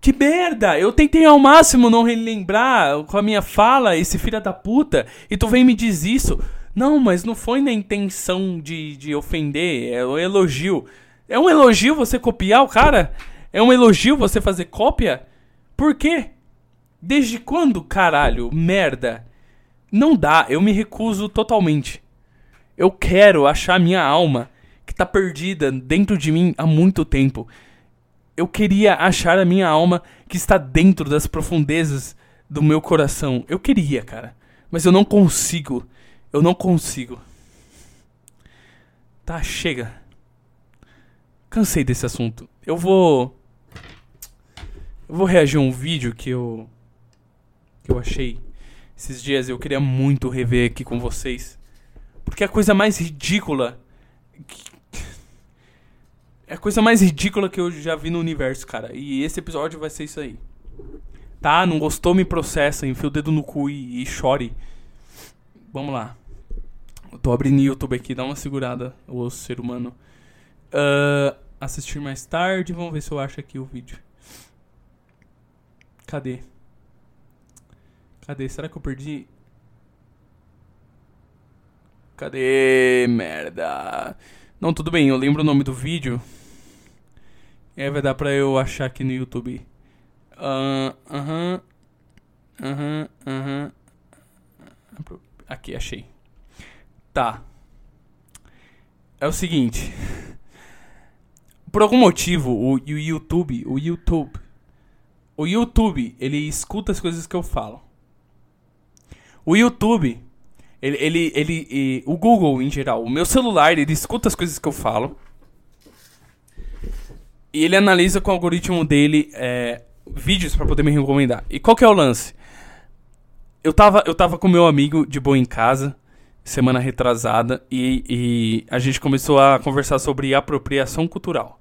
que merda! Eu tentei ao máximo não relembrar com a minha fala esse filho da puta. E tu vem me diz isso. Não, mas não foi na intenção de, de ofender, é um elogio. É um elogio você copiar o cara? É um elogio você fazer cópia? Por quê? Desde quando, caralho? Merda. Não dá, eu me recuso totalmente. Eu quero achar minha alma, que tá perdida dentro de mim há muito tempo. Eu queria achar a minha alma que está dentro das profundezas do meu coração. Eu queria, cara. Mas eu não consigo. Eu não consigo. Tá, chega. Cansei desse assunto. Eu vou. Eu vou reagir a um vídeo que eu. que eu achei esses dias. Eu queria muito rever aqui com vocês. Porque é a coisa mais ridícula. É a coisa mais ridícula que eu já vi no universo, cara. E esse episódio vai ser isso aí. Tá? Não gostou? Me processa, enfia o dedo no cu e, e chore. Vamos lá. Eu tô abrindo o YouTube aqui, dá uma segurada, o ser humano. Uh, assistir mais tarde, vamos ver se eu acho aqui o vídeo. Cadê? Cadê? Será que eu perdi? Cadê? Merda. Não, tudo bem, eu lembro o nome do vídeo. E aí vai dar pra eu achar aqui no YouTube. Aham. Aham. Aham. Aqui, achei. Tá. É o seguinte. Por algum motivo, o, o YouTube, o YouTube, o YouTube, ele escuta as coisas que eu falo. O YouTube, ele, ele, ele, o Google em geral, o meu celular, ele escuta as coisas que eu falo. E ele analisa com o algoritmo dele é, vídeos para poder me recomendar. E qual que é o lance? Eu tava, eu tava com meu amigo de boa em casa semana retrasada e, e, a gente começou a conversar sobre apropriação cultural.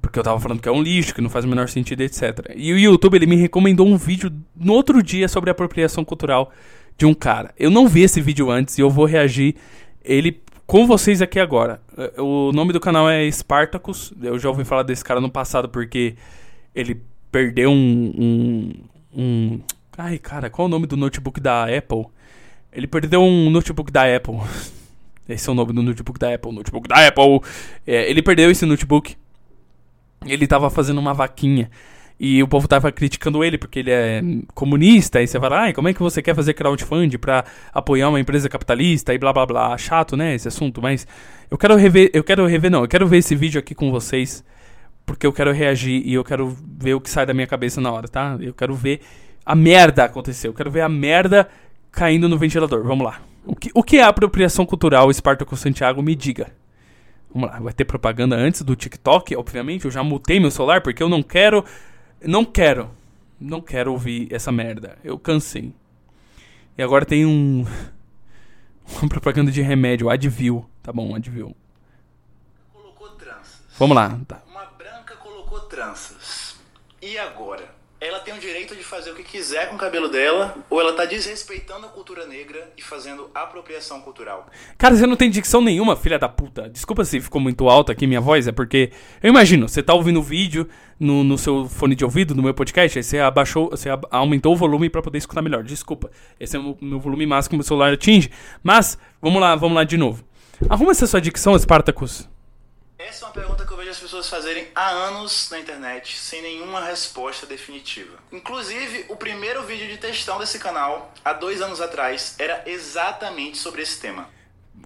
Porque eu tava falando que é um lixo, que não faz o menor sentido, etc. E o YouTube ele me recomendou um vídeo no outro dia sobre apropriação cultural de um cara. Eu não vi esse vídeo antes e eu vou reagir ele com vocês aqui agora. O nome do canal é Spartacus. Eu já ouvi falar desse cara no passado porque ele perdeu um, um, um... Ai, cara, qual é o nome do notebook da Apple? Ele perdeu um notebook da Apple. *laughs* Esse é o nome do notebook da Apple. Notebook da Apple. É, ele perdeu esse notebook. Ele tava fazendo uma vaquinha. E o povo tava criticando ele porque ele é comunista. E você fala, ai, como é que você quer fazer crowdfunding pra apoiar uma empresa capitalista e blá blá blá. Chato, né, esse assunto. Mas eu quero rever, eu quero rever, não, eu quero ver esse vídeo aqui com vocês. Porque eu quero reagir e eu quero ver o que sai da minha cabeça na hora, tá? Eu quero ver a merda acontecer. Eu quero ver a merda caindo no ventilador. Vamos lá. O que, o que é apropriação cultural, Espartaco Santiago? Me diga. Vamos lá, vai ter propaganda antes do TikTok, obviamente. Eu já mutei meu celular porque eu não quero não quero. Não quero ouvir essa merda. Eu cansei. E agora tem um. *laughs* Uma propaganda de remédio, Advil. Tá bom, Advil. Colocou tranças. Vamos lá. Tá. Uma branca colocou tranças. E agora? Ela tem o direito de fazer o que quiser com o cabelo dela, ou ela tá desrespeitando a cultura negra e fazendo apropriação cultural. Cara, você não tem dicção nenhuma, filha da puta. Desculpa se ficou muito alto aqui minha voz, é porque. Eu imagino, você tá ouvindo o vídeo no, no seu fone de ouvido, no meu podcast, aí você abaixou, você aumentou o volume para poder escutar melhor. Desculpa. Esse é o meu volume máximo que o meu celular atinge. Mas, vamos lá, vamos lá de novo. Arruma essa sua dicção, Spartacus. Essa é uma pergunta que as pessoas fazerem há anos na internet sem nenhuma resposta definitiva. Inclusive, o primeiro vídeo de textão desse canal, há dois anos atrás, era exatamente sobre esse tema.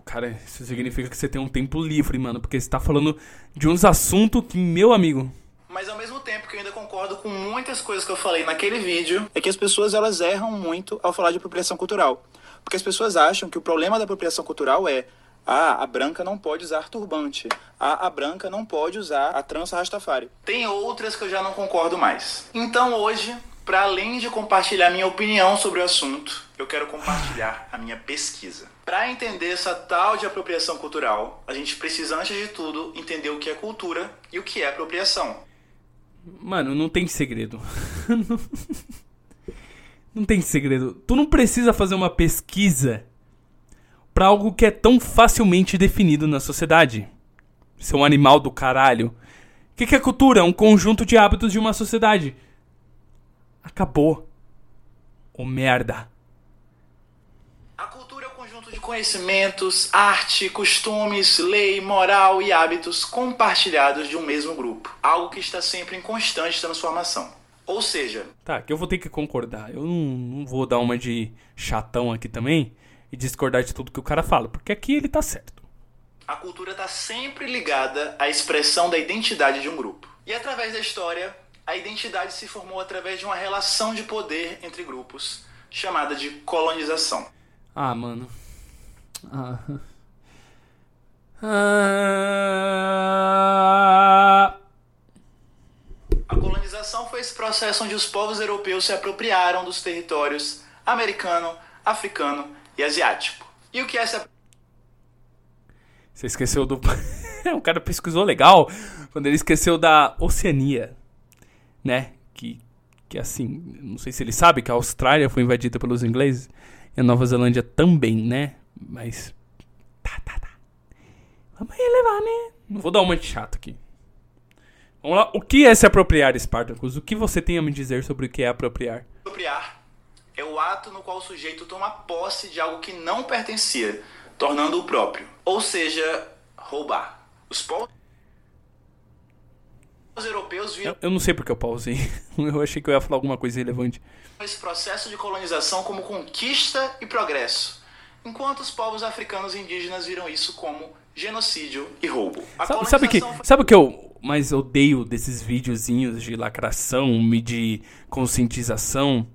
Cara, isso significa que você tem um tempo livre, mano, porque você tá falando de uns assuntos que, meu amigo. Mas ao mesmo tempo que eu ainda concordo com muitas coisas que eu falei naquele vídeo, é que as pessoas elas erram muito ao falar de apropriação cultural. Porque as pessoas acham que o problema da apropriação cultural é ah, a branca não pode usar turbante. Ah, a branca não pode usar a trança rastafari. Tem outras que eu já não concordo mais. Então hoje, para além de compartilhar minha opinião sobre o assunto, eu quero compartilhar a minha pesquisa. Para entender essa tal de apropriação cultural, a gente precisa, antes de tudo, entender o que é cultura e o que é apropriação. Mano, não tem segredo. *laughs* não tem segredo. Tu não precisa fazer uma pesquisa para algo que é tão facilmente definido na sociedade. Seu animal do caralho. O que, que é cultura? Um conjunto de hábitos de uma sociedade. Acabou. Ô oh, merda. A cultura é um conjunto de conhecimentos, arte, costumes, lei, moral e hábitos compartilhados de um mesmo grupo. Algo que está sempre em constante transformação. Ou seja. Tá, que eu vou ter que concordar. Eu não, não vou dar uma de chatão aqui também e discordar de tudo que o cara fala, porque aqui ele tá certo. A cultura está sempre ligada à expressão da identidade de um grupo. E através da história, a identidade se formou através de uma relação de poder entre grupos, chamada de colonização. Ah, mano. Ah. Ah. A colonização foi esse processo onde os povos europeus se apropriaram dos territórios americano, africano e asiático. E o que é essa. Você esqueceu do. *laughs* o cara pesquisou legal quando ele esqueceu da Oceania, né? Que, que assim, não sei se ele sabe que a Austrália foi invadida pelos ingleses e a Nova Zelândia também, né? Mas. Tá, tá, tá. Vamos relevar, né? Não vou dar uma de chato aqui. Vamos lá. O que é se apropriar, Spartacus? O que você tem a me dizer sobre o que é apropriar? Apropriar é o ato no qual o sujeito toma posse de algo que não pertencia, tornando-o próprio. Ou seja, roubar. Os povos europeus viram. Eu, eu não sei porque eu pausei. *laughs* Eu achei que eu ia falar alguma coisa relevante. Esse processo de colonização como conquista e progresso, enquanto os povos africanos e indígenas viram isso como genocídio e roubo. sabe, sabe que, foi... sabe o que eu mais odeio desses videozinhos de lacração e de conscientização?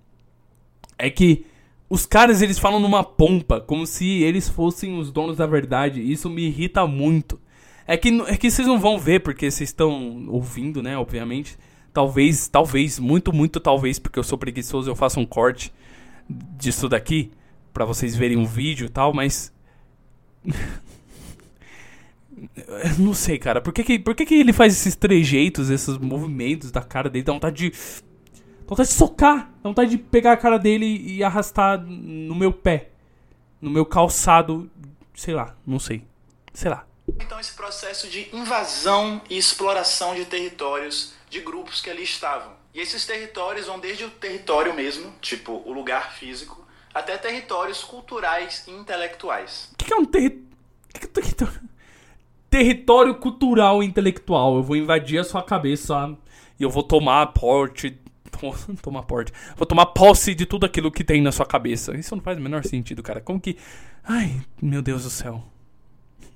É que os caras eles falam numa pompa, como se eles fossem os donos da verdade. Isso me irrita muito. É que, é que vocês não vão ver porque vocês estão ouvindo, né? Obviamente. Talvez, talvez, muito, muito talvez, porque eu sou preguiçoso, eu faço um corte disso daqui para vocês verem um vídeo e tal, mas. *laughs* não sei, cara. Por que, que, por que, que ele faz esses trejeitos, esses movimentos da cara dele? Dá vontade de vontade de socar. Dá vontade de pegar a cara dele e arrastar no meu pé. No meu calçado. Sei lá, não sei. Sei lá. Então, esse processo de invasão e exploração de territórios de grupos que ali estavam. E esses territórios vão desde o território mesmo, tipo o lugar físico, até territórios culturais e intelectuais. O que, que, é um terri... que que é território? Território cultural e intelectual. Eu vou invadir a sua cabeça e eu vou tomar porte. *laughs* Tomar porte. Vou tomar posse de tudo aquilo que tem na sua cabeça. Isso não faz o menor sentido, cara. Como que. Ai, meu Deus do céu.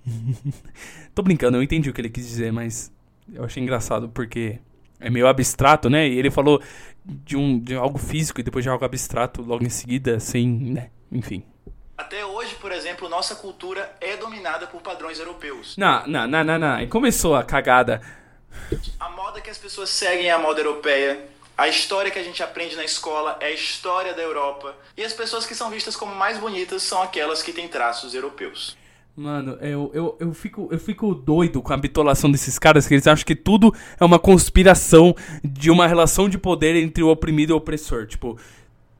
*laughs* Tô brincando, eu entendi o que ele quis dizer, mas eu achei engraçado porque é meio abstrato, né? E ele falou de, um, de algo físico e depois de algo abstrato logo em seguida, sem, né? Enfim. Até hoje, por exemplo, nossa cultura é dominada por padrões europeus. Não, não, não, não, não. E começou a cagada. A moda que as pessoas seguem é a moda europeia. A história que a gente aprende na escola é a história da Europa. E as pessoas que são vistas como mais bonitas são aquelas que têm traços europeus. Mano, eu, eu, eu, fico, eu fico doido com a bitolação desses caras, que eles acham que tudo é uma conspiração de uma relação de poder entre o oprimido e o opressor. Tipo,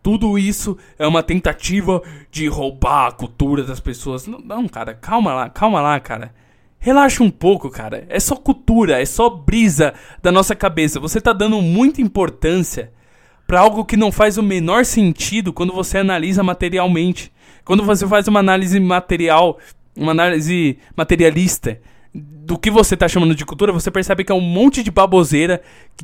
tudo isso é uma tentativa de roubar a cultura das pessoas. Não, não, cara, calma lá, calma lá, cara. Relaxa um pouco, cara. É só cultura, é só brisa da nossa cabeça. Você tá dando muita importância para algo que não faz o menor sentido quando você analisa materialmente. Quando você faz uma análise material uma análise materialista do que você está chamando de cultura, você percebe que é um monte de baboseira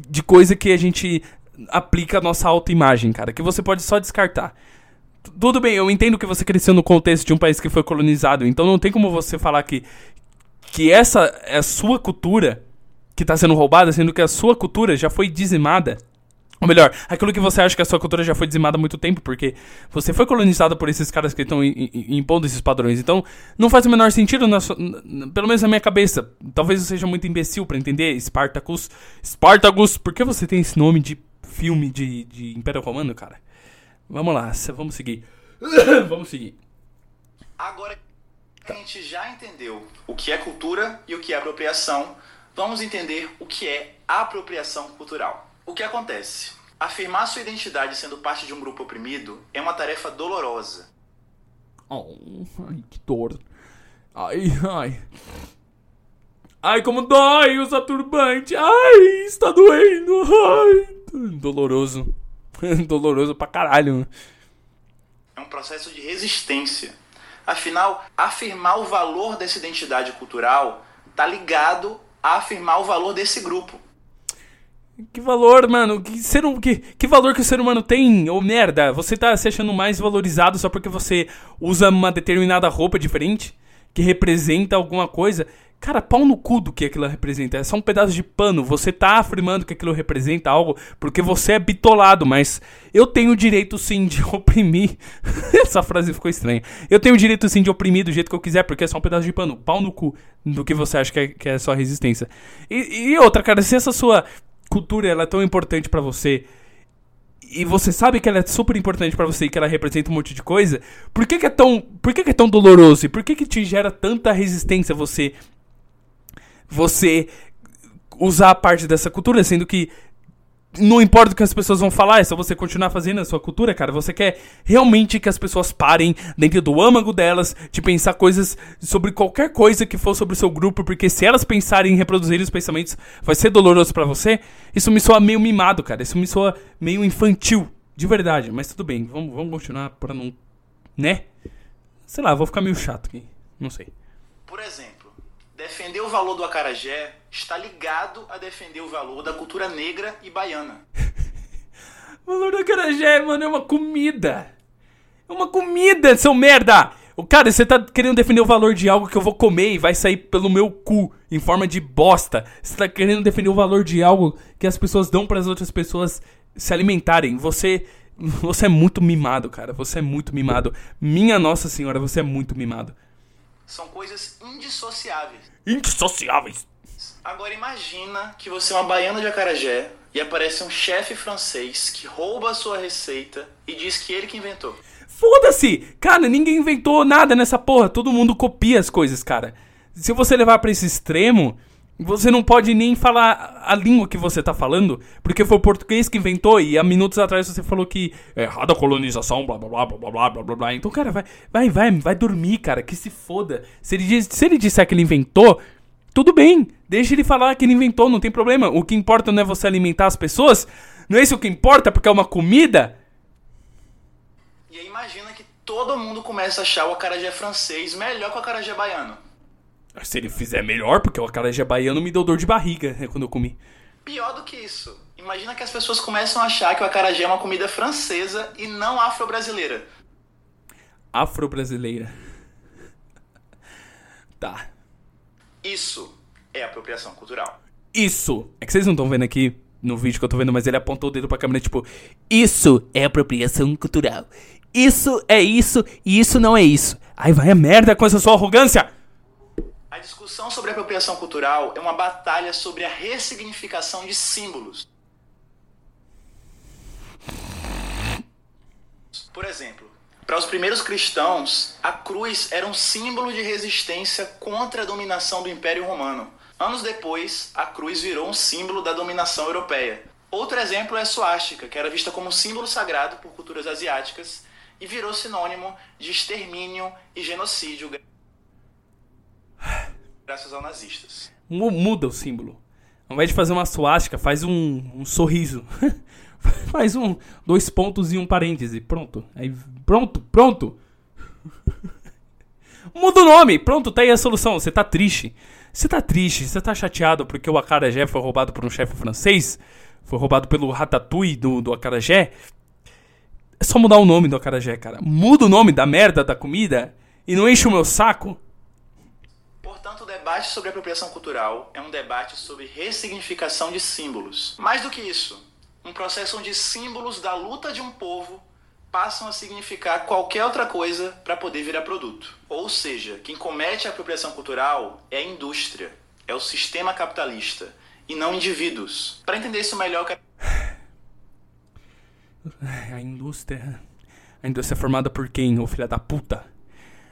de coisa que a gente aplica a nossa autoimagem, cara, que você pode só descartar. Tudo bem, eu entendo que você cresceu no contexto de um país que foi colonizado, então não tem como você falar que, que essa é a sua cultura que está sendo roubada, sendo que a sua cultura já foi dizimada ou melhor, aquilo que você acha que a sua cultura já foi dizimada há muito tempo, porque você foi colonizado por esses caras que estão impondo esses padrões. Então, não faz o menor sentido, na sua, pelo menos na minha cabeça. Talvez eu seja muito imbecil para entender. Spartacus. Spartacus, por que você tem esse nome de filme de, de Império Romano, cara? Vamos lá, vamos seguir. *coughs* vamos seguir. Agora a gente já entendeu o que é cultura e o que é apropriação, vamos entender o que é apropriação cultural. O que acontece? Afirmar sua identidade sendo parte de um grupo oprimido é uma tarefa dolorosa. Oh, ai, que dor. Ai, ai. Ai, como dói usa turbante. Ai, está doendo. Ai, doloroso. *laughs* doloroso pra caralho. É um processo de resistência. Afinal, afirmar o valor dessa identidade cultural está ligado a afirmar o valor desse grupo. Que valor, mano? Que, ser, que, que valor que o ser humano tem? Ô merda, você tá se achando mais valorizado só porque você usa uma determinada roupa diferente? Que representa alguma coisa? Cara, pau no cu do que aquilo representa. É só um pedaço de pano. Você tá afirmando que aquilo representa algo porque você é bitolado, mas eu tenho o direito sim de *laughs* oprimir. Essa frase ficou estranha. Eu tenho o direito sim de oprimir do jeito que eu quiser, porque é só um pedaço de pano. Pau no cu do que você acha que é, que é resistência. E, e outra, cara, se essa sua cultura ela é tão importante para você e você sabe que ela é super importante para você e que ela representa um monte de coisa, por que, que é tão, por que, que é tão doloroso e por que que te gera tanta resistência você você usar parte dessa cultura, sendo que não importa o que as pessoas vão falar, é só você continuar fazendo a sua cultura, cara. Você quer realmente que as pessoas parem dentro do âmago delas de pensar coisas sobre qualquer coisa que for sobre o seu grupo, porque se elas pensarem em reproduzir os pensamentos, vai ser doloroso para você. Isso me soa meio mimado, cara. Isso me soa meio infantil, de verdade. Mas tudo bem, vamos, vamos continuar pra não. né? Sei lá, vou ficar meio chato aqui. Não sei. Por exemplo, defender o valor do acarajé está ligado a defender o valor da cultura negra e baiana. *laughs* o valor do acarajé, mano, é uma comida. É uma comida, seu merda! O cara, você tá querendo defender o valor de algo que eu vou comer e vai sair pelo meu cu em forma de bosta. Você tá querendo defender o valor de algo que as pessoas dão para as outras pessoas se alimentarem. Você *laughs* você é muito mimado, cara. Você é muito mimado. Minha Nossa Senhora, você é muito mimado. São coisas indissociáveis. Indissociáveis. Agora imagina que você é uma baiana de acarajé e aparece um chefe francês que rouba a sua receita e diz que ele que inventou. Foda-se! Cara, ninguém inventou nada nessa porra. Todo mundo copia as coisas, cara. Se você levar para esse extremo, você não pode nem falar a língua que você tá falando, porque foi o português que inventou e há minutos atrás você falou que é errada a colonização, blá blá blá blá blá blá blá blá. Então, cara, vai, vai, vai, vai dormir, cara, que se foda. Se ele, diz, se ele disser que ele inventou, tudo bem, deixa ele falar que ele inventou, não tem problema. O que importa não é você alimentar as pessoas, não é isso que importa porque é uma comida. E aí imagina que todo mundo começa a achar o acarajé francês melhor que o acarajé baiano. Se ele fizer melhor, porque o acarajé baiano me deu dor de barriga né, quando eu comi. Pior do que isso, Imagina que as pessoas começam a achar que o acarajé é uma comida francesa e não afro-brasileira. Afro-brasileira. *laughs* Tá. Isso é apropriação cultural. Isso! É que vocês não estão vendo aqui no vídeo que eu tô vendo, mas ele apontou o dedo pra câmera, tipo, isso é apropriação cultural. Isso é isso e isso não é isso. Aí vai a merda com essa sua arrogância! A discussão sobre apropriação cultural é uma batalha sobre a ressignificação de símbolos. Por exemplo, para os primeiros cristãos, a cruz era um símbolo de resistência contra a dominação do Império Romano. Anos depois, a cruz virou um símbolo da dominação europeia. Outro exemplo é a suástica, que era vista como símbolo sagrado por culturas asiáticas e virou sinônimo de extermínio e genocídio graças aos nazistas. Muda o símbolo. Ao invés de fazer uma suástica, faz um, um sorriso. *laughs* faz um dois pontos e um parêntese. Pronto. Aí, pronto, pronto. *laughs* Muda o nome. Pronto, tá aí a solução. Você tá triste. Você tá triste, você tá chateado porque o acarajé foi roubado por um chefe francês? Foi roubado pelo ratatouille do, do acarajé? É só mudar o nome do acarajé, cara. Muda o nome da merda da comida e não enche o meu saco. Debate sobre apropriação cultural é um debate sobre ressignificação de símbolos. Mais do que isso, um processo onde símbolos da luta de um povo passam a significar qualquer outra coisa para poder virar produto. Ou seja, quem comete a apropriação cultural é a indústria, é o sistema capitalista e não indivíduos. Para entender isso melhor, quero... a indústria, a indústria é formada por quem, ô filha da puta?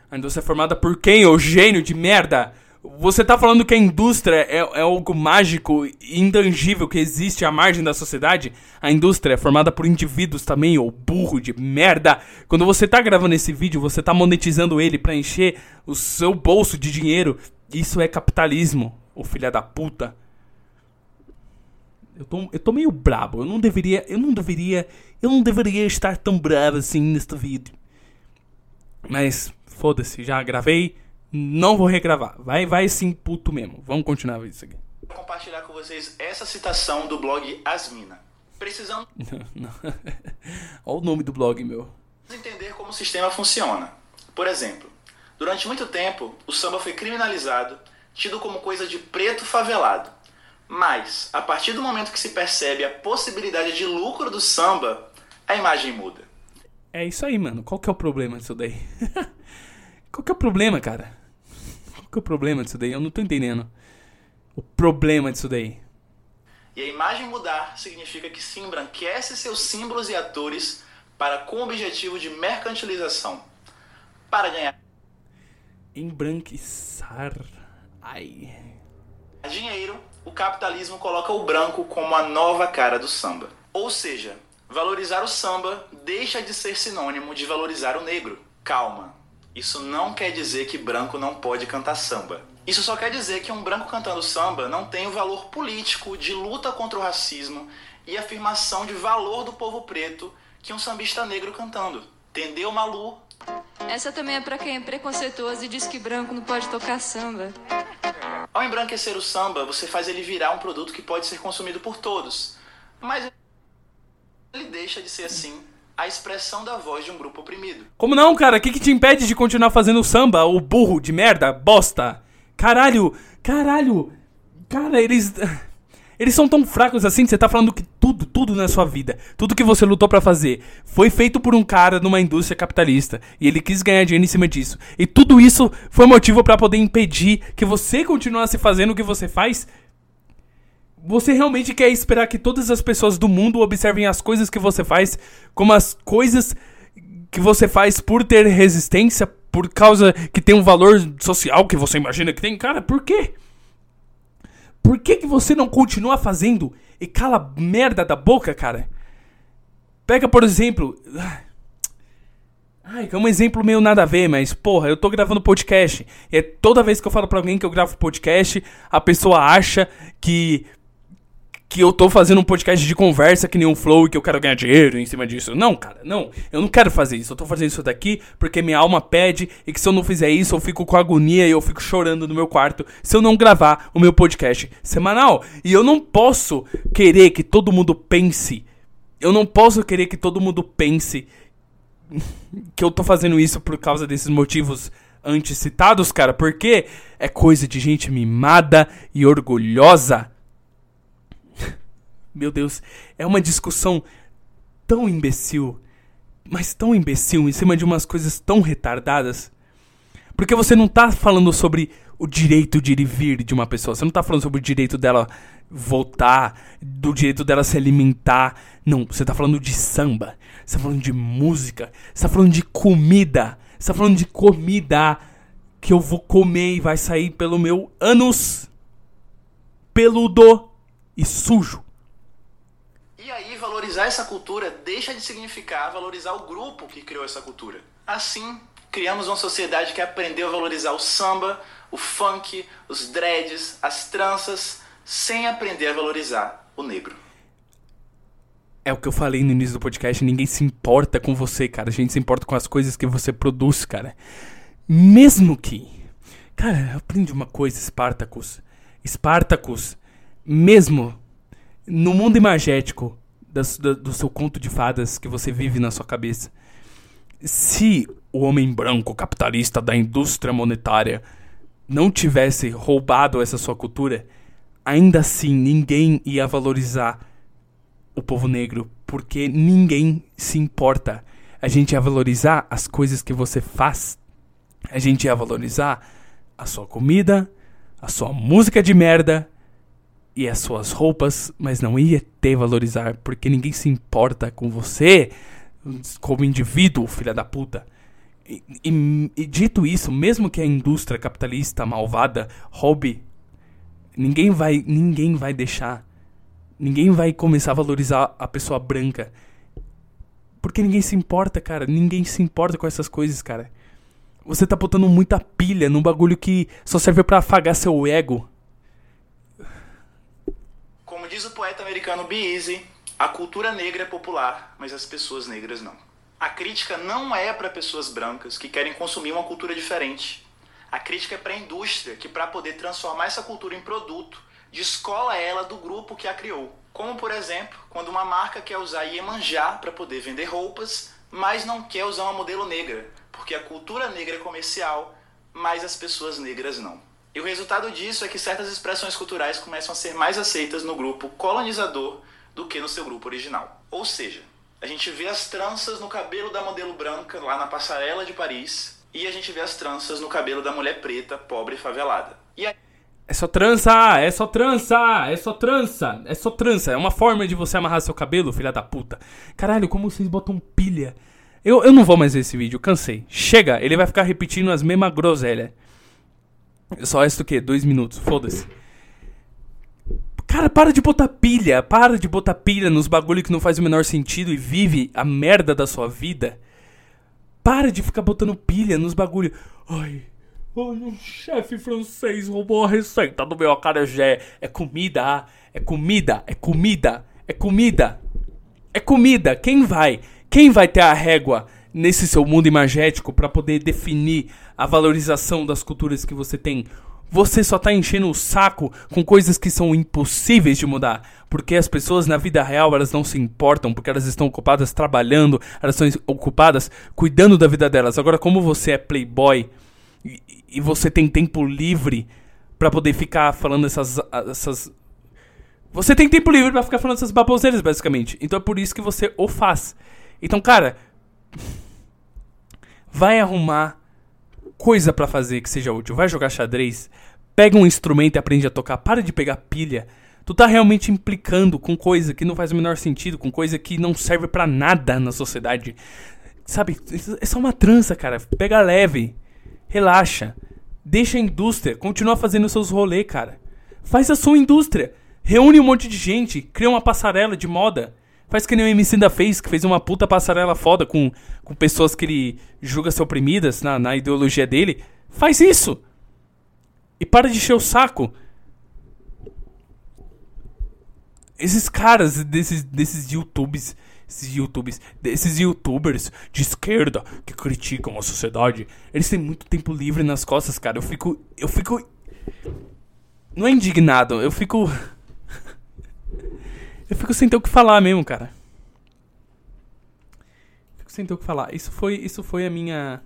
A indústria é formada por quem, ô gênio de merda? Você tá falando que a indústria é, é, algo mágico e intangível que existe à margem da sociedade? A indústria é formada por indivíduos também, ô burro de merda. Quando você tá gravando esse vídeo, você tá monetizando ele pra encher o seu bolso de dinheiro. Isso é capitalismo, ô filha da puta. Eu tô, eu tô meio brabo. Eu não deveria. Eu não deveria. Eu não deveria estar tão bravo assim neste vídeo. Mas, foda-se, já gravei. Não vou regravar. Vai, vai sim, puto mesmo. Vamos continuar isso aqui. Vou compartilhar com vocês essa citação do blog Asmina. Precisamos *laughs* Olha o nome do blog, meu. entender como o sistema funciona. Por exemplo, durante muito tempo, o samba foi criminalizado, tido como coisa de preto favelado. Mas, a partir do momento que se percebe a possibilidade de lucro do samba, a imagem muda. É isso aí, mano. Qual que é o problema disso daí? *laughs* Qual que é o problema, cara? Que é o problema disso daí? Eu não tô entendendo. O problema disso daí. E a imagem mudar significa que se embranquece seus símbolos e atores para com o objetivo de mercantilização. Para ganhar embranquiçar. Ai. Dinheiro, o capitalismo coloca o branco como a nova cara do samba. Ou seja, valorizar o samba deixa de ser sinônimo de valorizar o negro. Calma, isso não quer dizer que branco não pode cantar samba. Isso só quer dizer que um branco cantando samba não tem o valor político de luta contra o racismo e afirmação de valor do povo preto que um sambista negro cantando. Entendeu, Malu? Essa também é para quem é preconceituoso e diz que branco não pode tocar samba. Ao embranquecer o samba, você faz ele virar um produto que pode ser consumido por todos. Mas ele deixa de ser assim a expressão da voz de um grupo oprimido. Como não, cara? O que, que te impede de continuar fazendo samba, o burro de merda, bosta? Caralho, caralho. Cara, eles. *sighs* Eles são tão fracos assim você tá falando que tudo, tudo na sua vida, tudo que você lutou para fazer, foi feito por um cara numa indústria capitalista e ele quis ganhar dinheiro em cima disso. E tudo isso foi motivo para poder impedir que você continuasse fazendo o que você faz você realmente quer esperar que todas as pessoas do mundo observem as coisas que você faz como as coisas que você faz por ter resistência, por causa que tem um valor social que você imagina que tem? Cara, por quê? Por que, que você não continua fazendo e cala merda da boca, cara? Pega, por exemplo. Ai, é um exemplo meio nada a ver, mas porra, eu tô gravando podcast. E é toda vez que eu falo pra alguém que eu gravo podcast, a pessoa acha que que eu tô fazendo um podcast de conversa que nem um flow e que eu quero ganhar dinheiro em cima disso. Não, cara, não. Eu não quero fazer isso. Eu tô fazendo isso daqui porque minha alma pede e que se eu não fizer isso eu fico com agonia e eu fico chorando no meu quarto se eu não gravar o meu podcast semanal. E eu não posso querer que todo mundo pense. Eu não posso querer que todo mundo pense *laughs* que eu tô fazendo isso por causa desses motivos antes citados, cara, porque é coisa de gente mimada e orgulhosa meu Deus, é uma discussão tão imbecil, mas tão imbecil em cima de umas coisas tão retardadas. Porque você não tá falando sobre o direito de ir e vir de uma pessoa, você não tá falando sobre o direito dela voltar, do direito dela se alimentar. Não, você tá falando de samba, você tá falando de música, você tá falando de comida, você tá falando de comida que eu vou comer e vai sair pelo meu ânus peludo e sujo. Valorizar essa cultura deixa de significar valorizar o grupo que criou essa cultura. Assim, criamos uma sociedade que aprendeu a valorizar o samba, o funk, os dreads, as tranças, sem aprender a valorizar o negro. É o que eu falei no início do podcast, ninguém se importa com você, cara. A gente se importa com as coisas que você produz, cara. Mesmo que. Cara, aprendi uma coisa, Spartacus. Spartacus, mesmo no mundo imagético das, do, do seu conto de fadas que você vive na sua cabeça, se o homem branco capitalista da indústria monetária não tivesse roubado essa sua cultura, ainda assim ninguém ia valorizar o povo negro, porque ninguém se importa. A gente ia valorizar as coisas que você faz. A gente ia valorizar a sua comida, a sua música de merda e as suas roupas, mas não ia ter valorizar, porque ninguém se importa com você como indivíduo, filha da puta. E, e, e, dito isso, mesmo que a indústria capitalista malvada roube, ninguém vai, ninguém vai deixar, ninguém vai começar a valorizar a pessoa branca, porque ninguém se importa, cara. Ninguém se importa com essas coisas, cara. Você tá botando muita pilha num bagulho que só serve para afagar seu ego diz o poeta americano Be Easy, a cultura negra é popular, mas as pessoas negras não. A crítica não é para pessoas brancas que querem consumir uma cultura diferente. A crítica é para a indústria que, para poder transformar essa cultura em produto, descola ela do grupo que a criou. Como, por exemplo, quando uma marca quer usar Iemanjá para poder vender roupas, mas não quer usar uma modelo negra, porque a cultura negra é comercial, mas as pessoas negras não. E o resultado disso é que certas expressões culturais começam a ser mais aceitas no grupo colonizador do que no seu grupo original. Ou seja, a gente vê as tranças no cabelo da modelo branca lá na passarela de Paris e a gente vê as tranças no cabelo da mulher preta, pobre e favelada. E aí... É só trança, é só trança, é só trança, é só trança. É uma forma de você amarrar seu cabelo, filha da puta. Caralho, como vocês botam pilha. Eu, eu não vou mais ver esse vídeo, cansei. Chega, ele vai ficar repetindo as mesmas groselhas. Só esse o quê? Dois minutos. Foda-se. Cara, para de botar pilha. Para de botar pilha nos bagulho que não faz o menor sentido e vive a merda da sua vida. Para de ficar botando pilha nos bagulho. Ai, Olha, o chefe francês roubou a receita do meu acarajé. É comida, é comida, é comida, é comida. É comida. Quem vai? Quem vai ter a régua nesse seu mundo imagético para poder definir a valorização das culturas que você tem. Você só tá enchendo o saco com coisas que são impossíveis de mudar. Porque as pessoas na vida real elas não se importam, porque elas estão ocupadas trabalhando, elas estão ocupadas cuidando da vida delas. Agora, como você é playboy e, e você tem tempo livre para poder ficar falando essas, essas. Você tem tempo livre para ficar falando essas baboseiras, basicamente. Então é por isso que você o faz. Então, cara. Vai arrumar coisa para fazer que seja útil. Vai jogar xadrez, pega um instrumento e aprende a tocar. Para de pegar pilha. Tu tá realmente implicando com coisa que não faz o menor sentido, com coisa que não serve para nada na sociedade. Sabe? É só uma trança, cara. Pega leve. Relaxa. Deixa a indústria. Continua fazendo seus rolês, cara. Faz a sua indústria. Reúne um monte de gente. Cria uma passarela de moda. Faz que nem o MC da fez, que fez uma puta passarela foda com, com pessoas que ele julga ser oprimidas na, na ideologia dele. Faz isso! E para de encher o saco. esses caras desses, desses YouTubes, esses YouTubes, desses YouTubers de esquerda que criticam a sociedade, eles têm muito tempo livre nas costas, cara. Eu fico. Eu fico. Não é indignado, eu fico. Eu fico sem ter o que falar mesmo, cara. Fico sem ter o que falar. Isso foi, isso foi a minha.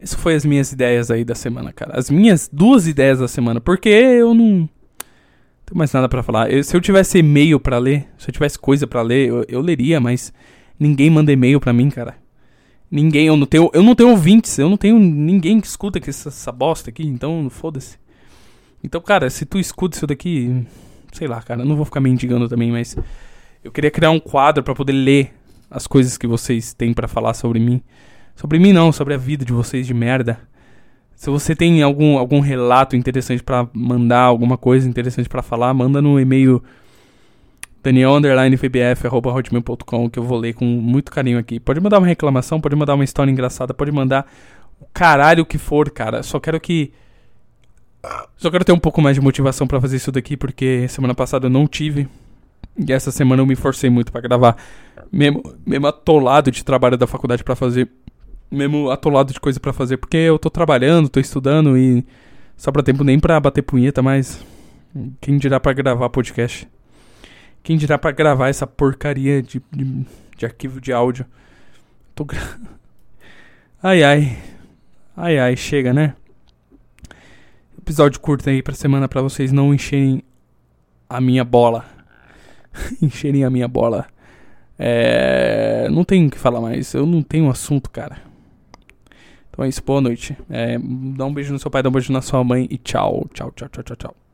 Isso foi as minhas ideias aí da semana, cara. As minhas duas ideias da semana. Porque eu não tenho mais nada para falar. Eu, se eu tivesse e-mail para ler, se eu tivesse coisa para ler, eu, eu, leria, mas ninguém manda e-mail para mim, cara. Ninguém, eu não tenho, eu não tenho ouvintes, eu não tenho ninguém que escuta essa, essa bosta aqui, então foda-se. Então, cara, se tu escuta isso daqui, sei lá, cara, não vou ficar mendigando também, mas eu queria criar um quadro para poder ler as coisas que vocês têm para falar sobre mim. Sobre mim não, sobre a vida de vocês de merda. Se você tem algum, algum relato interessante para mandar, alguma coisa interessante para falar, manda no e-mail daniel_fbf@hotmail.com que eu vou ler com muito carinho aqui. Pode mandar uma reclamação, pode mandar uma história engraçada, pode mandar o caralho que for, cara. Só quero que só quero ter um pouco mais de motivação para fazer isso daqui porque semana passada eu não tive e essa semana eu me forcei muito para gravar, mesmo mesmo atolado de trabalho da faculdade para fazer mesmo atolado de coisa para fazer, porque eu tô trabalhando, tô estudando e sobra tempo nem pra bater punheta, mas quem dirá para gravar podcast? Quem dirá para gravar essa porcaria de, de, de, arquivo de áudio? Tô gra... *laughs* Ai ai. Ai ai, chega, né? Episódio curto aí pra semana para vocês não encherem a minha bola. *laughs* encherem a minha bola. É... Não tenho o que falar mais. Eu não tenho assunto, cara. Então é isso, boa noite. É, dá um beijo no seu pai, dá um beijo na sua mãe e tchau, tchau, tchau, tchau, tchau, tchau.